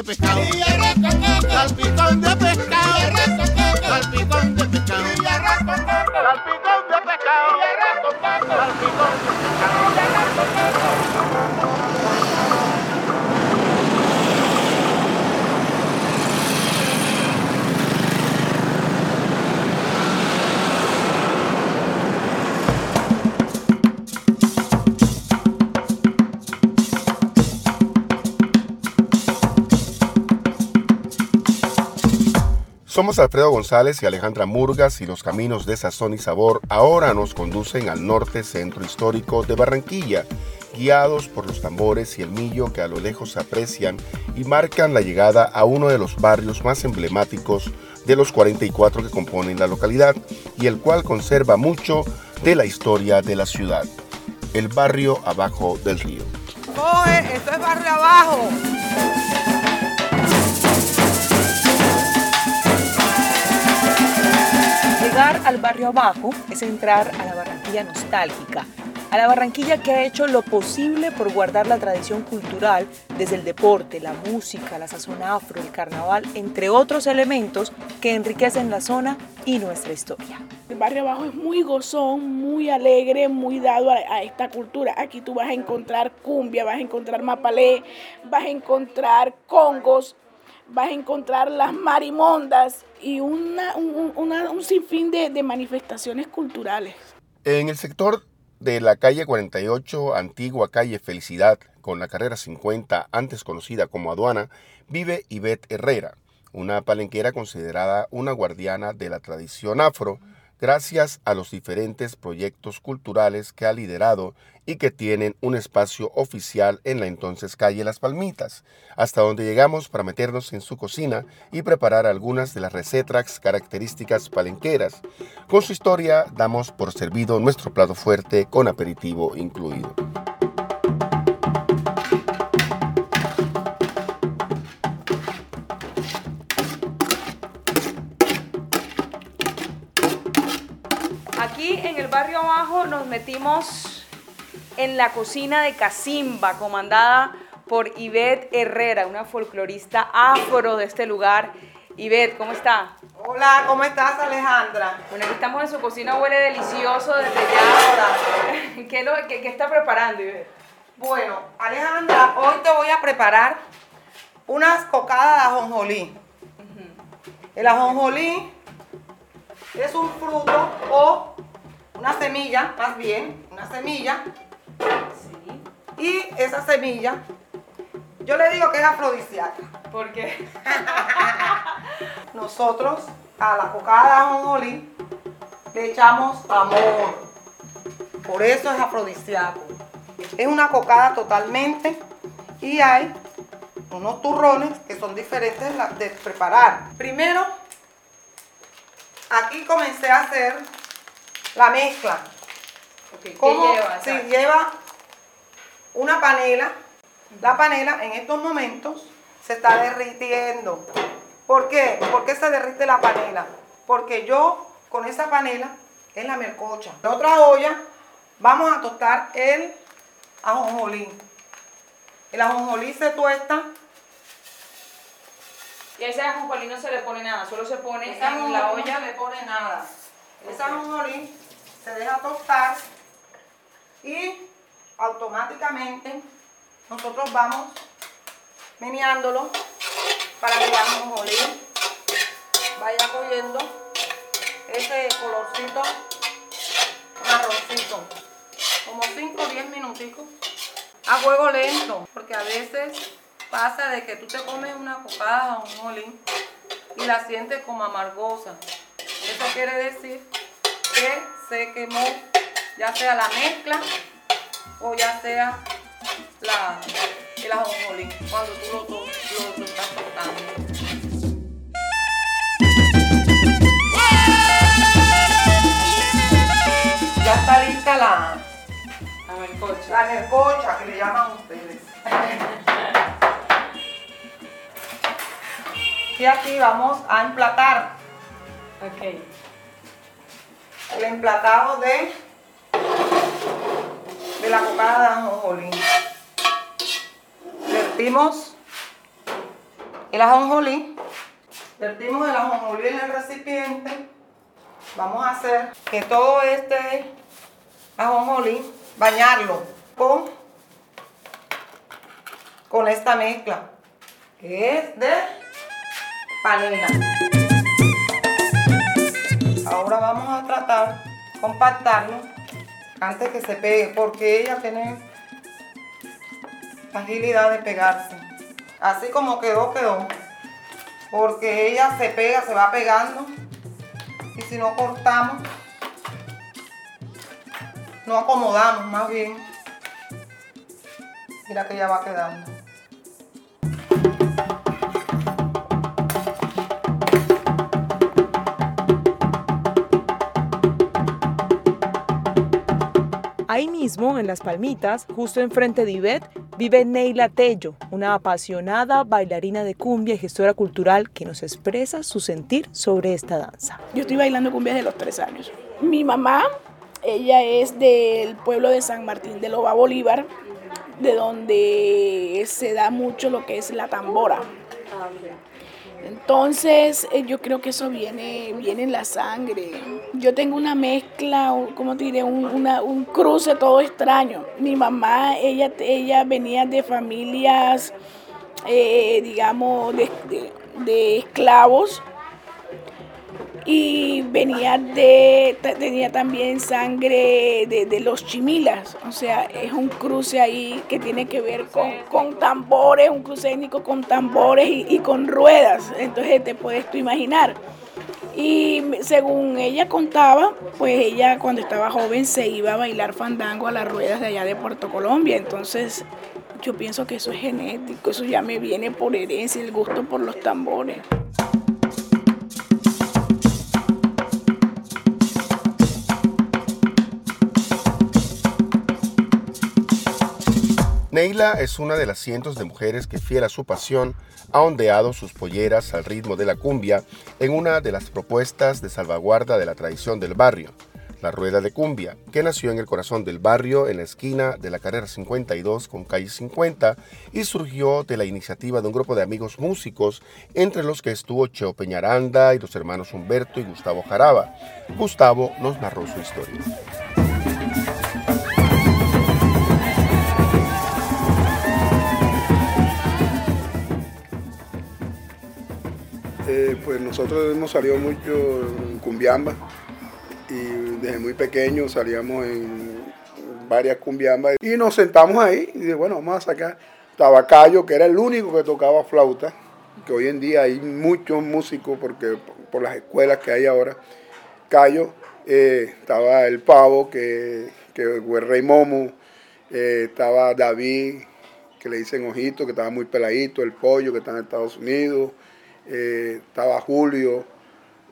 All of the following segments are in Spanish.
de pescado. Salpicón de pescado. Salpicón de pescado. Salpicón de pescado. Salpicón de Alfredo González y Alejandra Murgas y los caminos de sazón y sabor ahora nos conducen al norte centro histórico de Barranquilla, guiados por los tambores y el millo que a lo lejos se aprecian y marcan la llegada a uno de los barrios más emblemáticos de los 44 que componen la localidad y el cual conserva mucho de la historia de la ciudad, el barrio abajo del río. Esto es barrio abajo. Llegar al barrio abajo es entrar a la Barranquilla nostálgica, a la Barranquilla que ha hecho lo posible por guardar la tradición cultural desde el deporte, la música, la sazón afro, el carnaval, entre otros elementos que enriquecen la zona y nuestra historia. El barrio abajo es muy gozón, muy alegre, muy dado a, a, esta cultura. Aquí tú vas a encontrar cumbia, vas a encontrar mapalé, vas a encontrar congos, vas a encontrar las marimondas y una, un, una, un sinfín de, de manifestaciones culturales. En el sector de la calle 48, antigua calle Felicidad, con la carrera 50, antes conocida como Aduana, vive Ivette Herrera, una palenquera considerada una guardiana de la tradición afro, gracias a los diferentes proyectos culturales que ha liderado y que tienen un espacio oficial en la entonces calle Las Palmitas, hasta donde llegamos para meternos en su cocina y preparar algunas de las recetas características palenqueras. Con su historia damos por servido nuestro plato fuerte con aperitivo incluido. Aquí en el barrio abajo nos metimos en la cocina de Casimba, comandada por Ivette Herrera, una folclorista afro de este lugar. Ivette, ¿cómo está? Hola, ¿cómo estás Alejandra? Bueno, aquí estamos en su cocina, huele delicioso desde ya. ¿Qué, lo, qué, qué está preparando, Ivette? Bueno, Alejandra, hoy te voy a preparar unas cocadas de ajonjolí. El ajonjolí es un fruto o una semilla, más bien, una semilla. Sí. Y esa semilla, yo le digo que es afrodisíaca. ¿Por qué? Nosotros a la cocada de ajonjolí le echamos amor. Por eso es afrodisíaco. Es una cocada totalmente y hay unos turrones que son diferentes de preparar. Primero, aquí comencé a hacer la mezcla. Ok, ¿Qué ¿Cómo? lleva? Sí, Exacto. lleva una panela. La panela en estos momentos se está derritiendo. ¿Por qué? ¿Por qué se derrite la panela? Porque yo con esa panela es la mercocha. En otra olla vamos a tostar el ajonjolí. El ajonjolí se tuesta. Y a ese ajonjolí no se le pone nada, solo se pone Esa en la olla. no se le pone nada. Esa ajonjolí se deja tostar automáticamente nosotros vamos meneándolo para que el ajonjolí vaya cogiendo ese colorcito marroncito. Como 5 o 10 minuticos a fuego lento, porque a veces pasa de que tú te comes una cocada de ajonjolí y la sientes como amargosa. Eso quiere decir que se quemó ya sea la mezcla o ya sea la, el ajonjolí cuando tú lo, to- lo- lo estás cortando. Ya está lista la, A ver, coche. la mercocha que le llaman ustedes. Y aquí vamos a emplatar. Ok. El emplatado de, de la cocada de ajonjolí. Vertimos el ajonjolí. Vertimos el ajonjolí en el recipiente. Vamos a hacer que todo este ajonjolí, bañarlo con, con esta mezcla, que es de panela. Ahora vamos a tratar compactarlo antes que se pegue, porque ella tiene agilidad de pegarse. Así como quedó, quedó. Porque ella se pega, se va pegando. Y si no cortamos, no acomodamos más bien. Mira que ya va quedando. Ahí mismo, en Las Palmitas, justo enfrente de Ivette, vive Neila Tello, una apasionada bailarina de cumbia y gestora cultural que nos expresa su sentir sobre esta danza. Yo estoy bailando cumbia desde los tres años. Mi mamá, ella es del pueblo de San Martín de Loba Bolívar, de donde se da mucho lo que es la tambora. Entonces, eh, yo creo que eso viene, viene en la sangre. Yo tengo una mezcla, o, ¿cómo te diré? Un, una- un cruce todo extraño. Mi mamá, ella, ella venía de familias, eh, digamos, de, de- de esclavos y venía de, tenía también sangre de, de los chimilas, o sea, es un cruce ahí que tiene que ver con, con tambores, un cruce étnico con tambores y, y con ruedas, entonces te puedes tú imaginar. Y según ella contaba, pues ella cuando estaba joven se iba a bailar fandango a las ruedas de allá de Puerto Colombia, entonces yo pienso que eso es genético, eso ya me viene por herencia, el gusto por los tambores. Neila es una de las cientos de mujeres que, fiel a su pasión, ha ondeado sus polleras al ritmo de la cumbia en una de las propuestas de salvaguarda de la tradición del barrio, la Rueda de Cumbia, que nació en el corazón del barrio en la esquina de la carrera 52 con calle 50 y surgió de la iniciativa de un grupo de amigos músicos, entre los que estuvo Cheo Peñaranda y los hermanos Humberto y Gustavo Jaraba. Gustavo nos narró su historia. Pues nosotros hemos salido mucho en cumbiamba y desde muy pequeño salíamos en varias cumbiambas y nos sentamos ahí y bueno, vamos a sacar Tabacayo, que era el único que tocaba flauta, que hoy en día hay muchos músicos porque por las escuelas que hay ahora. Cayo, eh, estaba el Pavo, que, que fue Rey Momo, eh, estaba David, que le dicen Ojito, que estaba muy peladito, el Pollo, que está en Estados Unidos, eh, estaba Julio,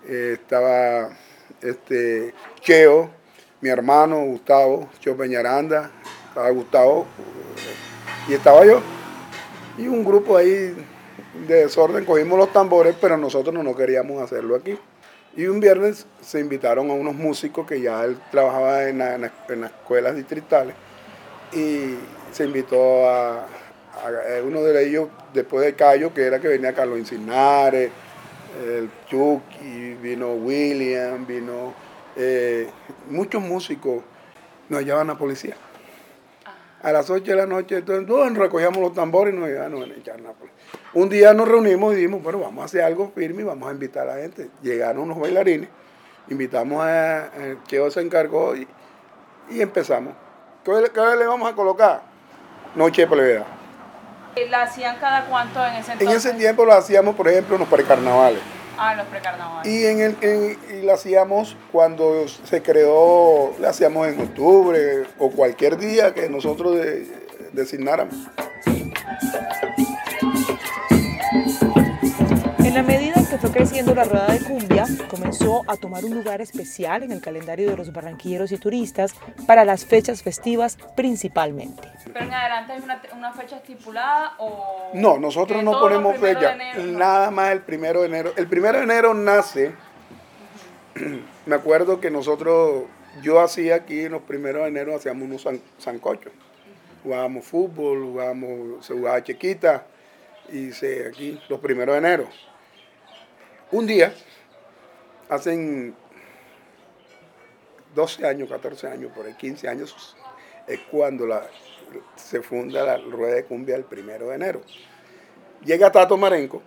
eh, estaba este, Cheo, mi hermano Gustavo, Cheo Peñaranda, estaba Gustavo, y estaba yo. Y un grupo ahí de desorden, cogimos los tambores, pero nosotros no, queríamos hacerlo aquí. Y un viernes se invitaron a unos músicos que ya él trabajaba en, en la- en las escuelas distritales y se invitó a uno de ellos después de Cayo, que era que venía Carlos Incinares, el Chucky, vino William, vino eh, muchos músicos, nos llevaban a policía. A las 8 de la noche, entonces todos recogíamos los tambores y nos iban a echar la policía. Un día nos reunimos y dijimos, bueno, vamos a hacer algo firme y vamos a invitar a la gente. Llegaron unos bailarines, invitamos a, a Cheo se encargó y, y empezamos. ¿Qué, qué le vamos a colocar? Noche de plebeya. ¿La hacían cada cuánto en ese En entonces? ese tiempo lo hacíamos, por ejemplo, en los precarnavales. Ah, los precarnavales. Y, en el, en- y lo hacíamos cuando se creó, lo hacíamos en octubre o cualquier día que nosotros de- designáramos. En la medida en que fue creciendo la rueda de cumbia, comenzó a tomar un lugar especial en el calendario de los barranquilleros y turistas para las fechas festivas principalmente. ¿Pero en adelante hay una, una fecha estipulada o...? No, nosotros no ponemos fecha, nada más el primero de enero. El primero de enero nace, me acuerdo que nosotros, yo hacía aquí en los primeros de enero, hacíamos unos san- sancochos. Jugábamos fútbol, jugábamos, se jugaba chiquita, y se, aquí los primeros de enero. Un día, hacen 12 años, 14 años, por ahí 15 años, es cuando la, se funda la rueda de cumbia el primero de enero. Llega Tato Marenco,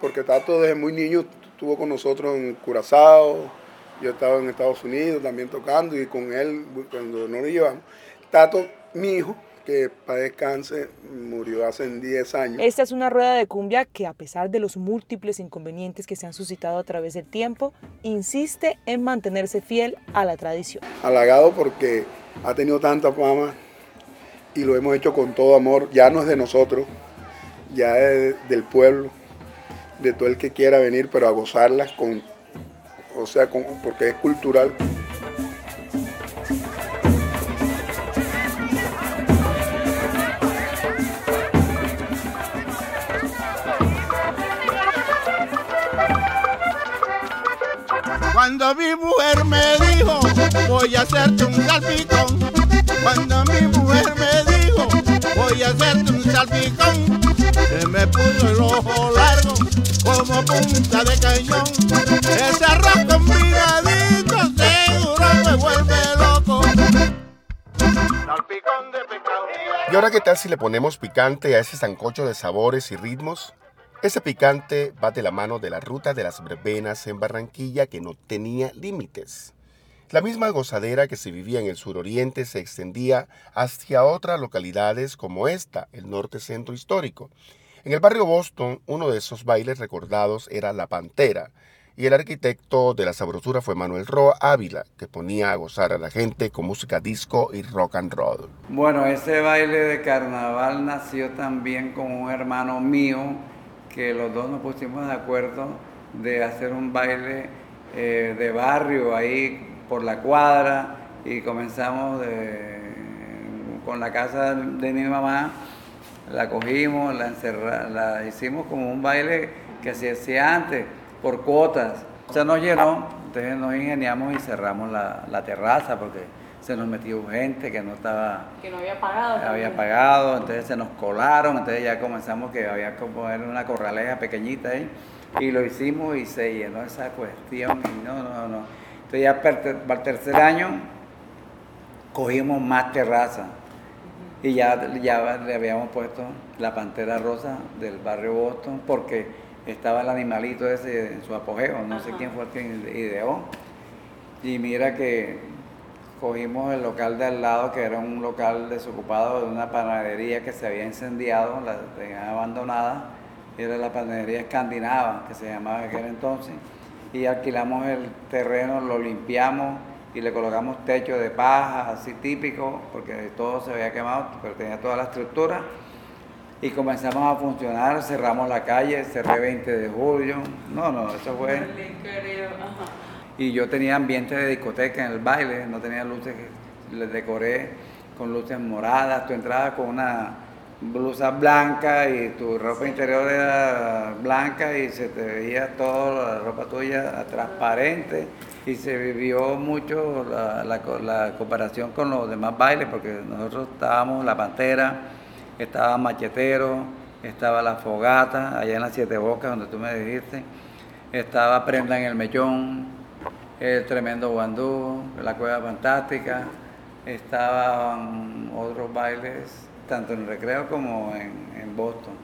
porque Tato desde muy niño estuvo con nosotros en Curazao, yo estaba en Estados Unidos también tocando y con él cuando no lo llevamos. Tato, mi hijo, que para descanse, murió hace 10 años. Esta es una rueda de cumbia que a pesar de los múltiples inconvenientes que se han suscitado a través del tiempo, insiste en mantenerse fiel a la tradición. halagado porque ha tenido tanta fama y lo hemos hecho con todo amor. Ya no es de nosotros, ya es del pueblo, de todo el que quiera venir, pero a gozarlas con, o sea, con, porque es cultural. Cuando mi mujer me dijo, voy a hacerte un salpicón. Cuando mi mujer me dijo, voy a hacerte un salpicón. Se me puso el ojo largo como punta de cañón. Ese arroz combinadito seguro me vuelve loco. Salpicón de pescado. ¿Y ahora qué tal si le ponemos picante a ese sancocho de sabores y ritmos? Ese picante va de la mano de la ruta de las verbenas en Barranquilla que no tenía límites. La misma gozadera que se vivía en el suroriente se extendía hacia otras localidades como esta, el norte centro histórico. En el barrio Boston, uno de esos bailes recordados era La Pantera, y el arquitecto de la sabrosura fue Manuel Roa Ávila, que ponía a gozar a la gente con música disco y rock and roll. Bueno, ese baile de carnaval nació también con un hermano mío, que los dos nos pusimos de acuerdo de hacer un baile eh, de barrio ahí por la cuadra y comenzamos con la casa de mi mamá, la cogimos, la, encerra- la hicimos como un baile que se hacía antes, por cuotas. Se nos llenó, entonces nos ingeniamos y cerramos la, la terraza porque se nos metió gente que no estaba Que no había pagado. había también. pagado, entonces se nos colaron, entonces ya comenzamos que había que poner una corraleja pequeñita ahí y lo hicimos y se llenó esa cuestión y no, no, no. Entonces ya para el ter- para el tercer año cogimos más terraza y ya, ya le habíamos puesto la pantera rosa del barrio Boston porque estaba el animalito ese en su apogeo, no sé quién fue el que ideó. Y mira que cogimos el local de al lado, que era un local desocupado de una panadería que se había incendiado, la tenían abandonada, era la panadería escandinava, que se llamaba en aquel entonces, y alquilamos el terreno, lo limpiamos y le colocamos techo de paja, así típico, porque todo se había quemado, pero tenía toda la estructura. Y comenzamos a funcionar, cerramos la calle, cerré 20 de julio. No, no, eso fue. Y yo tenía ambiente de discoteca en el baile, no tenía luces, les decoré con luces moradas. Tú entrabas con una blusa blanca y tu ropa interior era blanca y se te veía toda la ropa tuya transparente. Y se vivió mucho la, la comparación con los demás bailes, porque nosotros estábamos La Pantera, estaba Machetero, estaba La Fogata, allá en las Siete Bocas, donde tú me dijiste, estaba Prenda en el Mechón, el Tremendo Guandú, La Cueva Fantástica, estaban otros bailes, tanto en recreo como en, en Boston.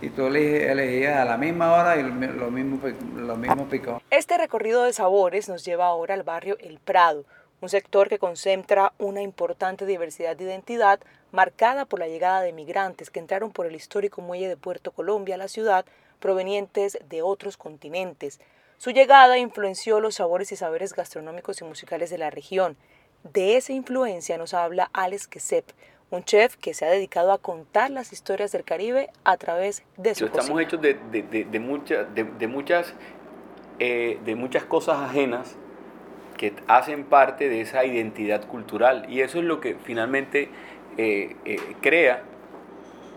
Y tú elegías a la misma hora y lo mismo, lo mismo picó. Este recorrido de sabores nos lleva ahora al barrio El Prado, un sector que concentra una importante diversidad de identidad marcada por la llegada de migrantes que entraron por el histórico muelle de Puerto Colombia a la ciudad provenientes de otros continentes. Su llegada influenció los sabores y saberes gastronómicos y musicales de la región. De esa influencia nos habla Alex Quesep, un chef que se ha dedicado a contar las historias del Caribe a través de su Estamos cocina. hechos de, de, de, de mucha- de- de muchas eh, de muchas cosas ajenas que hacen parte de esa identidad cultural. Y eso es lo que finalmente eh, eh, crea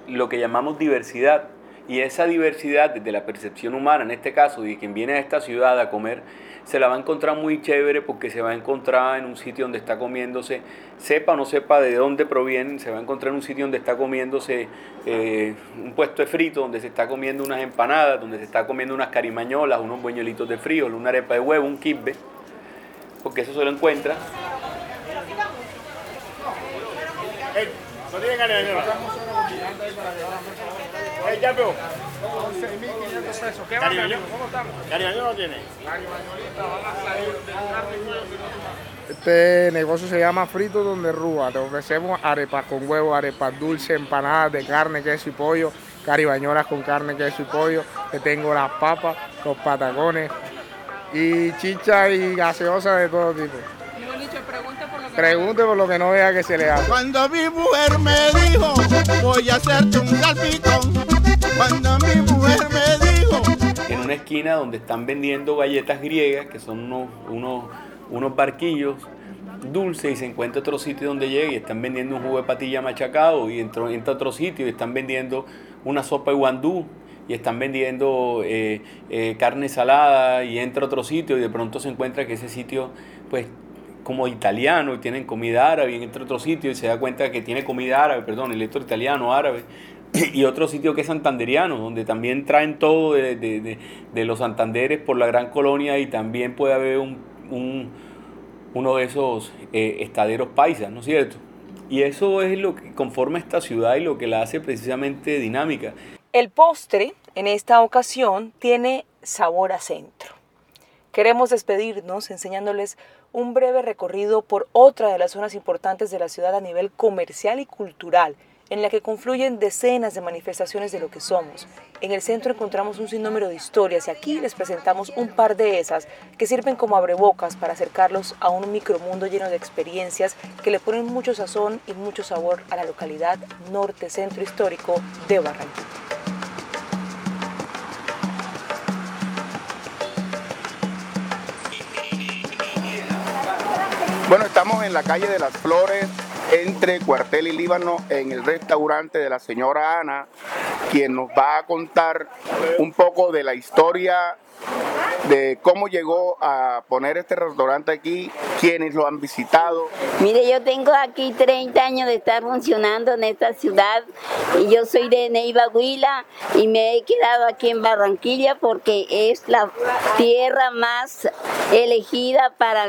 lo que llamamos diversidad. Y esa diversidad desde la percepción humana, en este caso, de quien viene a esta ciudad a comer, se la va a encontrar muy chévere porque se va a encontrar en un sitio donde está comiéndose, sepa o no sepa de dónde provienen, se va a encontrar en un sitio donde está comiéndose eh, un puesto de frito, donde se está comiendo unas empanadas, donde se está comiendo unas carimañolas, unos buñuelitos de frío, una arepa de huevo, un kibbe, porque eso se lo encuentra. Eh, ya veo. 11.500 pesos. ¿Qué va? ¿Cómo estamos? Cariño no tiene. Este negocio se llama Frito Donde Rúa. Te ofrecemos arepas con huevo, arepas dulces, empanadas de carne, queso y pollo, caribañolas con carne, queso y pollo. Te tengo las papas, los patacones y chicha y gaseosa de todo tipo. Pregunte por lo que no vea que se le hace. Cuando mi mujer me dijo, voy a hacerte un salpicón. En una esquina donde están vendiendo galletas griegas, que son unos, unos, unos barquillos dulces, y se encuentra otro sitio donde llega y están vendiendo un jugo de patilla machacado, y entra a otro sitio y están vendiendo una sopa de guandú, y están vendiendo eh, eh, carne salada, y entra otro sitio y de pronto se encuentra que ese sitio, pues, como italiano, y tienen comida árabe, y entra otro sitio y se da cuenta que tiene comida árabe, perdón, el electro italiano, árabe, y otro sitio que es santanderiano, donde también traen todo de, de- de- de los santanderes por la gran colonia y también puede haber un, un- uno de esos eh, estaderos paisas, ¿no es cierto? Y eso es lo que conforma esta ciudad y lo que la hace precisamente dinámica. El postre, en esta ocasión, tiene sabor a centro. Queremos despedirnos enseñándoles un breve recorrido por otra de las zonas importantes de la ciudad a nivel comercial y cultural, en la que confluyen decenas de manifestaciones de lo que somos. En el centro encontramos un sinnúmero de historias y aquí les presentamos un par de esas que sirven como abrebocas para acercarlos a un micromundo lleno de experiencias que le ponen mucho sazón y mucho sabor a la localidad norte-centro histórico de Barranquilla. Bueno, estamos en la calle de las Flores, entre Cuartel y Líbano, en el restaurante de la señora Ana, quien nos va a contar un poco de la historia de cómo llegó a poner este restaurante aquí, quienes lo han visitado. Mire, yo tengo aquí 30 años de estar funcionando en esta ciudad y yo soy de Neiva Huila y me he quedado aquí en Barranquilla porque es la tierra más elegida para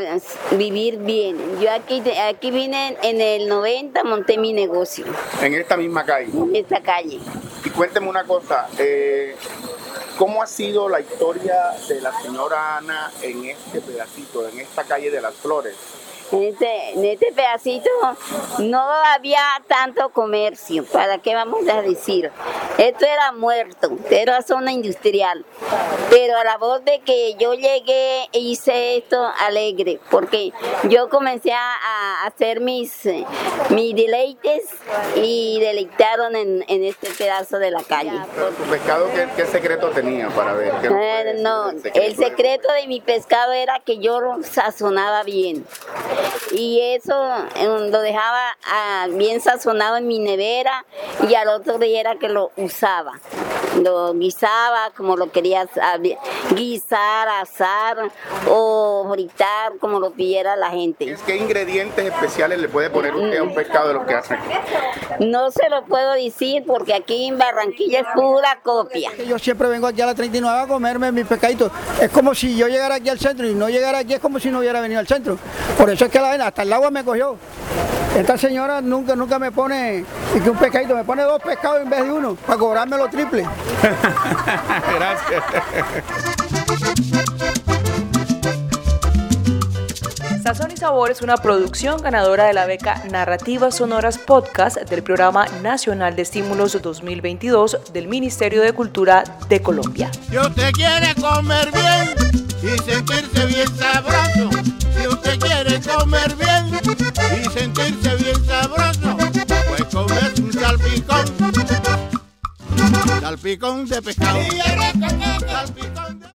vivir bien. Yo aquí, aquí vine en el 90, monté mi negocio En esta misma calle. en esta calle. Y cuénteme una cosa, eh, ¿cómo ha sido la historia de la señora Ana en este pedacito, en esta calle de las Flores? En este, en este pedacito no había tanto comercio, ¿para qué vamos a decir? Esto era muerto, era zona industrial. Pero a la voz de que yo llegué e hice esto alegre, porque yo comencé a, hacer mis, mis deleites y deleitaron en, en este pedazo de la calle. ¿Tu pescado qué, qué secreto tenía para ver? ¿Qué Eh, no, el secreto de mi pescado era que yo lo sazonaba bien. Y eso eh, lo dejaba ah, bien sazonado en mi nevera y al otro día era que lo usaba. Lo guisaba como lo quería sa- guisar, asar o fritar como lo pidiera la gente. ¿Qué ingredientes especiales le puede poner usted a un pescado de los que hacen? No se lo puedo decir porque aquí en Barranquilla es pura copia. Yo siempre vengo aquí a la 39 a comerme mis pescaditos. Es como si yo llegara aquí al centro y no llegara aquí es como si no hubiera venido al centro. Por eso es que la vaina, hasta el agua me cogió. Esta señora nunca, nunca me pone y que un pescadito, me pone dos pescados en vez de uno para cobrarme lo triple. Gracias. Sazón y Sabor es una producción ganadora de la beca Narrativas Sonoras Podcast del Programa Nacional de Estímulos 2022 del Ministerio de Cultura de Colombia. Si usted quiere comer bien y sentirse bien sabroso, si usted quiere comer bien y sentirse bien sabroso, pues comes un salpicón, salpicón de pescado, salpicón